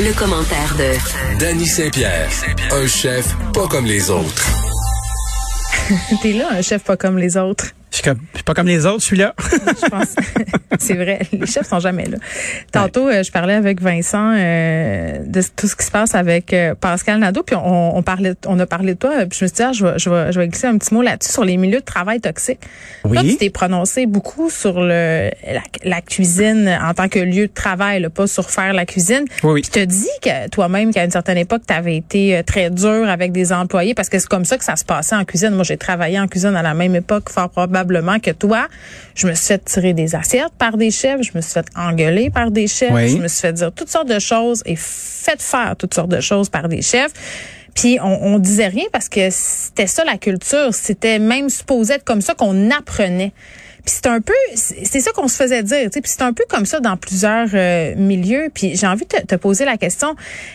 Le, commentaire de Danny Saint-Pierre, un chef pas comme les autres. T'es là, un chef pas comme les autres. Je suis pas comme les autres, je suis là. je pense. c'est vrai. Les chefs sont jamais là. Tantôt, euh, je parlais avec Vincent euh, de tout ce qui se passe avec euh, Pascal Nadeau, puis on, on, parlait, on a parlé de toi. Puis je me suis dit, ah, je, vais, je, vais, je vais glisser un petit mot là-dessus sur les milieux de travail toxiques. Oui. Toi, tu t'es prononcé beaucoup sur le la, cuisine en tant que lieu de travail, là, pas sur faire la cuisine. Oui. Puis tu te dis que toi-même qu'à une certaine époque, tu avais été très dur avec des employés parce que c'est comme ça que ça se passait en cuisine. Moi, j'ai travaillé en cuisine à la même époque, fort probablement que toi. Je me suis fait tirer des assiettes par des chefs, je me suis fait engueuler par des chefs, je me suis fait dire toutes sortes de choses et fait faire toutes sortes de choses par des chefs. Puis on, on disait rien parce que c'était ça la culture, c'était même supposé être comme ça qu'on apprenait c'est un peu, c'est ça qu'on se faisait dire. Puis c'est un peu comme ça dans plusieurs euh, milieux. Puis j'ai envie de te, poser la question,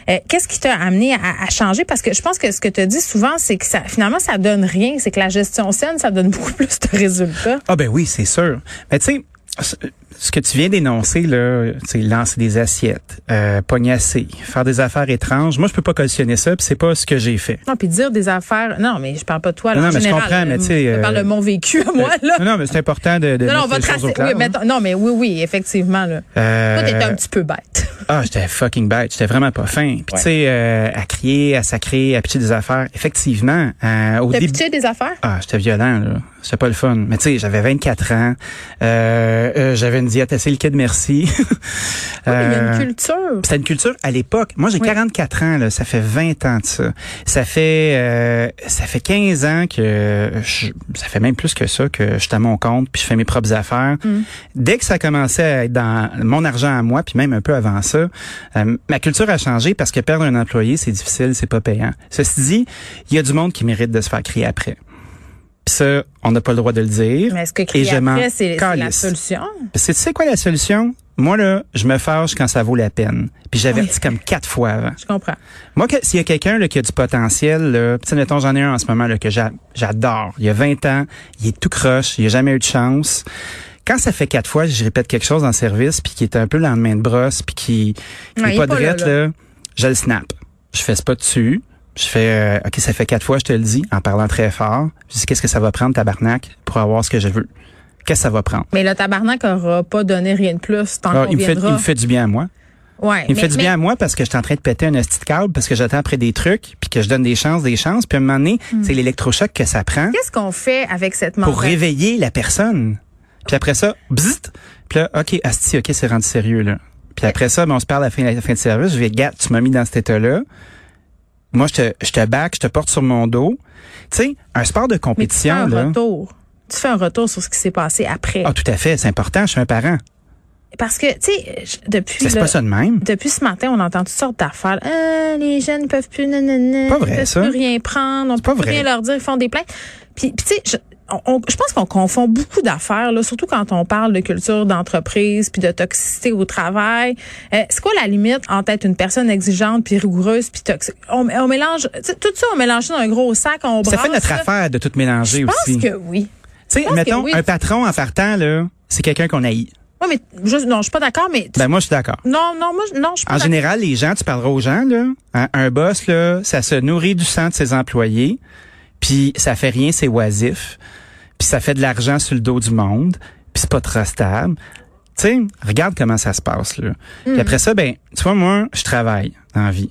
euh, qu'est-ce qui t'a amené à, changer? Parce que je pense que ce que tu dis souvent, c'est que ça, finalement, ça donne rien. C'est que la gestion saine, ça donne beaucoup plus de résultats. Ah ben oui, c'est sûr. Mais tu sais, ce que tu viens d'énoncer là, c'est lancer des assiettes, euh, pognasser, faire des affaires étranges. Moi, je peux pas cautionner ça, puis c'est pas ce que j'ai fait. Non, puis dire des affaires. Non, mais je parle pas de toi. Là, non, mais je comprends, mais tu sais. Je parle de mon vécu à moi là. Non, mais c'est important de. de non, non, votre oui, mais, non, mais oui, oui, effectivement là. Euh... Toi, t'étais un petit peu bête. ah, j'étais fucking bête. J'étais vraiment pas fin. Puis tu sais, euh, à crier, à sacrer, à pitcher des affaires. Effectivement. Euh, au début. des affaires? Ah, j'étais violent là. C'était pas le fun. Mais tu sais, j'avais 24 ans. Euh, euh, j'avais une diète assez liquide, merci. il y a une euh, culture. C'est une culture à l'époque. Moi, j'ai 44 ans, là. Ça fait 20 ans de ça. Ça fait, euh, ça fait 15 ans que, je, ça fait même plus que ça que je suis à mon compte puis je fais mes propres affaires. Mm. Dès que ça commençait à être dans mon argent à moi puis même un peu avant ça, ma culture a changé parce que perdre un employé, c'est difficile, c'est pas payant. Ceci dit, il y a du monde qui mérite de se faire crier après. Puis ça, on n'a pas le droit de le dire. Mais est-ce que crier après, c'est la solution? C'est, tu sais quoi la solution? Moi, là, je me fâche quand ça vaut la peine. Puis j'avertis comme quatre fois avant. Je comprends. Moi, s'il y a quelqu'un là, qui a du potentiel, là, tu mettons, j'en ai un en ce moment là, que j'adore. Il y a 20 ans, il est tout croche, il a jamais eu de chance. Quand ça fait quatre fois, je répète quelque chose en service, puis qui est un peu le lendemain de brosse, puis qui n'est pas de là, là, je le snap. Je fais ce pas dessus. Je fais, euh, OK, ça fait quatre fois, je te le dis, en parlant très fort. Je dis, qu'est-ce que ça va prendre, tabarnak, pour avoir ce que je veux? Qu'est-ce que ça va prendre? Mais le tabarnak aura pas donné rien de plus tant ah, il, me fait, il me fait du bien à moi. Ouais, il me fait du bien à moi parce que je suis en train de péter un de câble parce que j'attends après des trucs puis que je donne des chances, des chances. Puis à un moment donné, hmm. c'est l'électrochoc que ça prend. Qu'est-ce qu'on fait avec cette Pour réveiller la personne. Puis après ça, bzzzt, puis là, OK, asti, OK, c'est rendu sérieux, là. Puis après ça, ben, on se parle à la fin, à la fin de service. Je vais, gars, tu m'as mis dans cet état-là. Moi, je te, je te back, je te porte sur mon dos. Tu sais, un sport de compétition, Mais tu fais un retour. Tu fais un retour sur ce qui s'est passé après. Ah, tout à fait. C'est important. Je suis un parent. Parce que, tu sais, depuis. C'est pas ça de même. Depuis ce matin, on entend toutes sortes d'affaires. Euh, les jeunes ne peuvent plus, nanana, pas vrai, peuvent ça. plus rien prendre, on peut plus rien leur dire, ils font des plaintes. Puis, puis tu sais, je pense qu'on confond beaucoup d'affaires, là, surtout quand on parle de culture d'entreprise puis de toxicité au travail. Euh, c'est quoi la limite entre être une personne exigeante puis rigoureuse puis toxique? On, on, mélange tout ça, on mélange ça dans un gros sac, on. Ça fait notre affaire de tout mélanger aussi. Je pense que oui. Tu sais, mettons un patron en partant là, c'est quelqu'un qu'on haït. Oui, mais je, non, je suis pas d'accord, mais. Ben moi, je suis d'accord. Non, non, moi, non, je suis pas En général, les gens, tu parleras aux gens là, un, un boss là, ça se nourrit du sang de ses employés, puis ça fait rien, c'est oisif puis ça fait de l'argent sur le dos du monde, puis c'est pas trop stable. Tu regarde comment ça se passe là. Après ça, ben, tu vois, moi, je travaille en vie.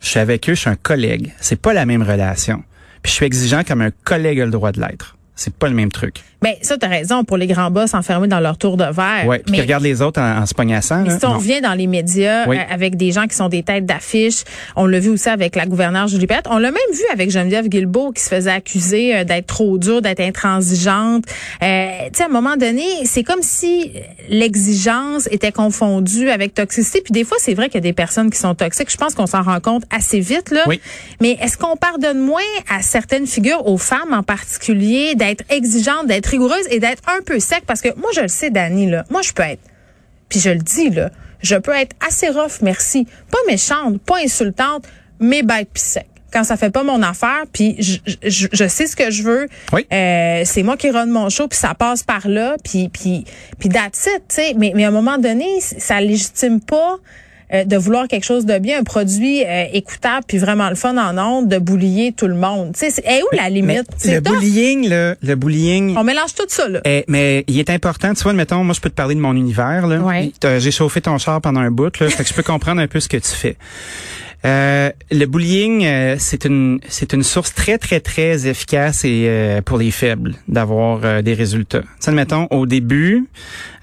Je suis avec eux, je suis un collègue. C'est pas la même relation. Puis je suis exigeant comme un collègue a le droit de l'être. C'est pas le même truc. Ben ça, t'as raison. Pour les grands boss enfermés dans leur tour de verre. Ouais, mais, qui regardent les autres en, en se pognassant. mais là, si on non. revient dans les médias Oui. euh, avec des gens qui sont des têtes d'affiche, on l'a vu aussi avec la gouverneure Julie Pett. On l'a même vu avec Geneviève Guilbeault qui se faisait accuser euh, d'être trop dure, d'être intransigeante. Euh, tu sais, à un moment donné, c'est comme si l'exigence était confondue avec toxicité. Puis des fois, c'est vrai qu'il y a des personnes qui sont toxiques. Je pense qu'on s'en rend compte assez vite là. Oui. Mais est-ce qu'on pardonne moins à certaines figures, aux femmes en particulier, d'être exigeantes, d'être rigoureuses et d'être un peu sec? Parce que moi, je le sais, Dani, là, moi, je peux être, puis je le dis, là, je peux être assez rough, merci. Pas méchante, pas insultante, mais bête puis sec. Quand ça fait pas mon affaire, puis je, je, je sais ce que je veux, Oui. euh, c'est moi qui run mon show, puis ça passe par là, puis puis puis that's it, tu sais. Mais, mais à un moment donné, ça légitime pas euh, de vouloir quelque chose de bien, un produit euh, écoutable puis vraiment le fun en ondes, de boulier tout le monde. Tu sais, est où la limite? le tough. bullying, là, le bullying, On mélange tout ça, là. Eh, mais il est important, tu vois, mettons, moi je peux te parler de mon univers. Là. Ouais. J'ai chauffé ton char pendant un bout, là, fait que je peux comprendre un peu ce que tu fais. Euh, le bullying, euh, c'est une c'est une source très très très efficace et euh, pour les faibles d'avoir euh, des résultats. Tu sais, mettons au début,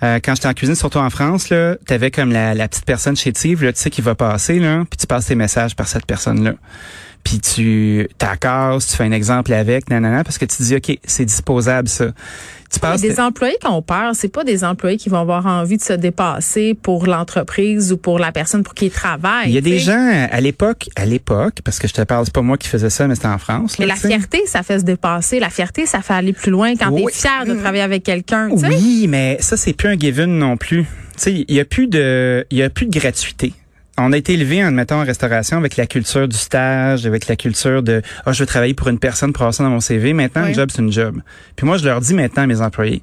euh, quand j'étais en cuisine, surtout en France, là, t'avais comme la, la petite personne chétive, là, tu sais, qui va passer là, puis tu passes tes messages par cette personne-là puis tu t'accasses, tu fais un exemple avec, nanana, parce que tu dis, OK, c'est disposable, ça. Tu des employés qui ont peur, c'est pas des employés qui vont avoir envie de se dépasser pour l'entreprise ou pour la personne pour qui ils travaillent. Il y a des gens à l'époque, à l'époque, parce que je te parle, c'est pas moi qui faisais ça, mais c'était en France. Mais là, la fierté, ça fait se dépasser. La fierté, ça fait aller plus loin quand Oui. t'es fier de travailler avec quelqu'un. Oui, mais ça c'est plus un given non plus. Tu sais, il y a plus de, il y a plus de gratuité. On a été élevé, en mettant en restauration avec la culture du stage, avec la culture de ah je veux travailler pour une personne pour avoir ça dans mon CV. Maintenant, Oui. un job c'est une job. Puis moi je leur dis maintenant à mes employés,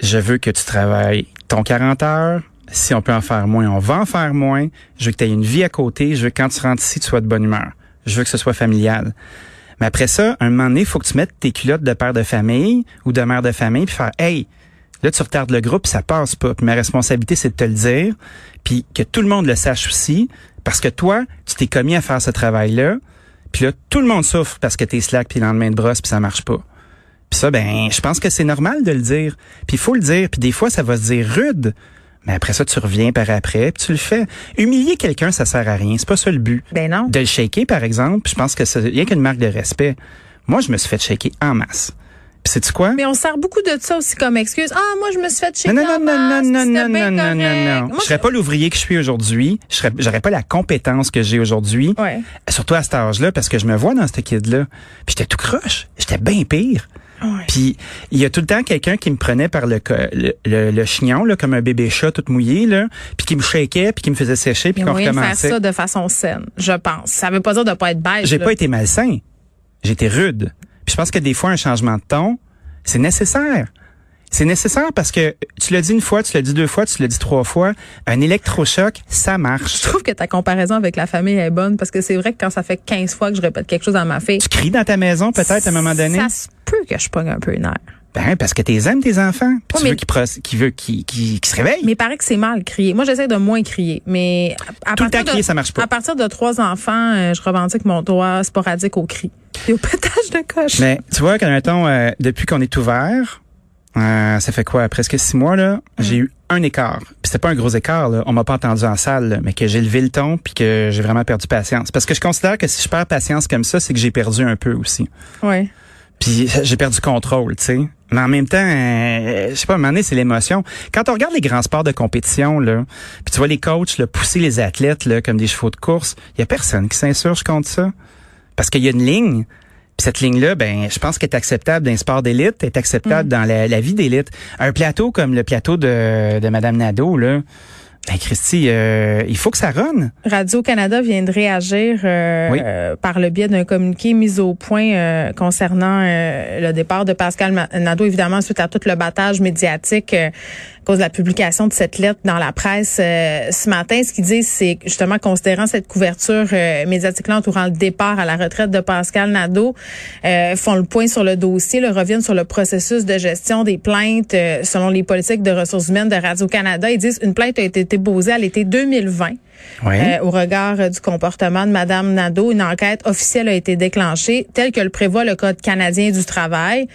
je veux que tu travailles ton 40 heures. Si on peut en faire moins, on va en faire moins. Je veux que tu aies une vie à côté. Je veux que quand tu rentres ici, tu sois de bonne humeur. Je veux que ce soit familial. Mais après ça, un moment donné, il faut que tu mettes tes culottes de père de famille ou de mère de famille puis faire Hey, là, tu retardes le groupe, ça passe pas. Puis ma responsabilité, c'est de te le dire, puis que tout le monde le sache aussi, parce que toi, tu t'es commis à faire ce travail-là, puis là, tout le monde souffre parce que t'es slack, puis le lendemain de brosse, puis ça marche pas. Puis ça, ben, je pense que c'est normal de le dire. Puis il faut le dire, puis des fois, ça va se dire rude. Mais après ça, tu reviens par après, puis tu le fais. Humilier quelqu'un, ça sert à rien. C'est pas ça le but. Ben non. De le shaker, par exemple, je pense que c'est rien qu'une marque de respect. Moi, je me suis fait shaker en masse. Sais-tu quoi? Mais on sert beaucoup de ça aussi comme excuse. Ah, moi, je me suis fait checker Non, non, non, non, non, non, non, non, non, non. Je serais pas l'ouvrier que je suis aujourd'hui. Je serais, j'aurais pas la compétence que j'ai aujourd'hui. Ouais. Surtout à cet âge-là, parce que je me vois dans ce kid-là. Puis j'étais tout croche. J'étais bien pire. Ouais. Puis il y a tout le temps quelqu'un qui me prenait par le, le, le, le chignon, là, comme un bébé chat tout mouillé, là, puis qui me shakeait, puis qui me faisait sécher, puis qu'on de faire recommençait. ça de façon saine, je pense. Ça veut pas dire de pas être bête. J'ai pas été malsain. J'étais rude. Puis je pense que des fois, un changement de ton, c'est nécessaire. C'est nécessaire parce que tu l'as dit une fois, tu l'as dit deux fois, tu l'as dit trois fois. Un électrochoc, ça marche. Je trouve que ta comparaison avec la famille est bonne parce que c'est vrai que quand ça fait 15 fois que je répète quelque chose à ma fille, Tu cries dans ta maison peut-être à un moment donné? Ça se peut que je pogne un peu une nerf. Ben, parce que t'es aimes tes enfants. Puis tu veux qu'ils se réveillent. Mais il paraît que c'est mal crier. Moi, j'essaie de moins crier, mais à, à Tout le partir crier, de, ça marche pas. À partir de trois enfants, euh, je revendique mon droit sporadique au cri et au pétage de coche. Mais tu vois, quand mettons, euh, depuis qu'on est ouvert, euh, ça fait quoi, presque six mois là, j'ai eu un écart. Puis c'était pas un gros écart, là. on m'a pas entendu en salle, là, mais que j'ai levé le ton puis que j'ai vraiment perdu patience. Parce que je considère que si je perds patience comme ça, c'est que j'ai perdu un peu aussi. Ouais. Puis j'ai perdu contrôle, tu sais. Mais en même temps, euh, je sais pas, à un moment donné, c'est l'émotion. Quand on regarde les grands sports de compétition, là, puis tu vois les coachs là, pousser les athlètes là, comme des chevaux de course, il y a personne qui s'insurge contre ça. Parce qu'il y a une ligne. Puis cette ligne-là, ben, je pense qu'elle est acceptable dans les sports d'élite, est acceptable dans la, la vie d'élite. Un plateau comme le plateau de, de Madame Nadeau, là, ben, Christy, euh, il faut que ça run. Radio-Canada vient de réagir euh, Oui. euh, par le biais d'un communiqué mis au point euh, concernant euh, le départ de Pascal Nadeau, évidemment, suite à tout le battage médiatique euh, à cause de la publication de cette lettre dans la presse euh, ce matin. Ce qu'ils disent, c'est justement, considérant cette couverture euh, médiatique-là entourant le départ à la retraite de Pascal Nadeau, euh, font le point sur le dossier, là, reviennent sur le processus de gestion des plaintes euh, selon les politiques de ressources humaines de Radio-Canada. Ils disent une plainte a été à l'été 2020 euh, au regard euh, du comportement de Madame Nadeau. Une enquête officielle a été déclenchée, telle que le prévoit le Code canadien du travail.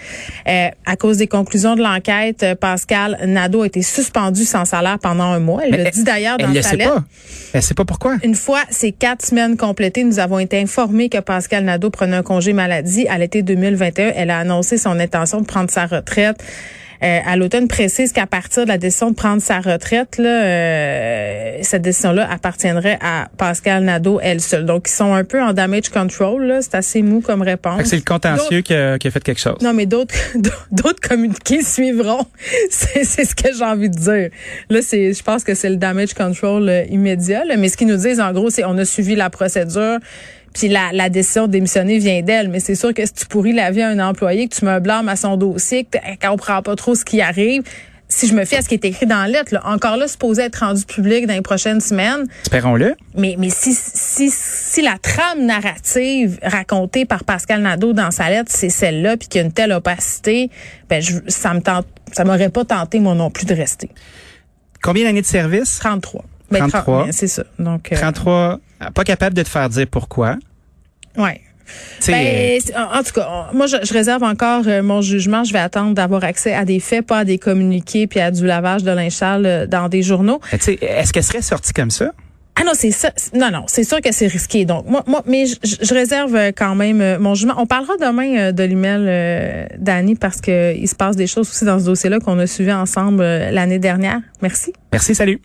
Euh, à cause des conclusions de l'enquête, Pascal Nadeau a été suspendu sans salaire pendant un mois. Elle le dit d'ailleurs dans sa lettre. Pas. Elle sait pas pourquoi. Une fois ces quatre semaines complétées, nous avons été informés que Pascal Nadeau prenait un congé maladie à l'été 2021. Elle a annoncé son intention de prendre sa retraite. Euh, à l'automne précise qu'à partir de la décision de prendre sa retraite, là, euh, cette décision-là appartiendrait à Pascal Nadeau elle seule. Donc, ils sont un peu en damage control. C'est assez mou comme réponse. C'est le contentieux qui a, qui a, fait quelque chose. Non, mais d'autres d'autres communiqués suivront. c'est ce que j'ai envie de dire. Là, c'est, je pense que c'est le damage control euh, immédiat. Mais ce qu'ils nous disent, en gros, c'est on a suivi la procédure. Puis la, la décision de démissionner vient d'elle, mais c'est sûr que si tu pourris la vie à un employé, que tu me blâmes à son dossier, que tu comprend pas trop ce qui arrive, si je me fie à ce qui est écrit dans la lettre, encore là, supposé être rendu public dans les prochaines semaines. Espérons-le. Mais, mais si, si, si la trame narrative racontée par Pascal Nadeau dans sa lettre, c'est celle-là, puis qu'il y a une telle opacité, ben je, ça me tente, ça m'aurait pas tenté, moi non plus, de rester. Combien d'années de service? 33. 33. Ben, c'est ça. Donc, 33. Euh, pas capable de te faire dire pourquoi. Ouais. Ben, en tout cas, moi, je, réserve encore euh, mon jugement. Je vais attendre d'avoir accès à des faits, pas à des communiqués, puis à du lavage de linge euh, dans des journaux. Est-ce qu'elle serait sortie comme ça? Ah non, c'est ça. Non, non, c'est sûr que c'est risqué. Donc, moi, moi mais je, réserve quand même mon jugement. On parlera demain de l'email d'Annie parce que il se passe des choses aussi dans ce dossier-là qu'on a suivi ensemble l'année dernière. Merci. Merci, salut.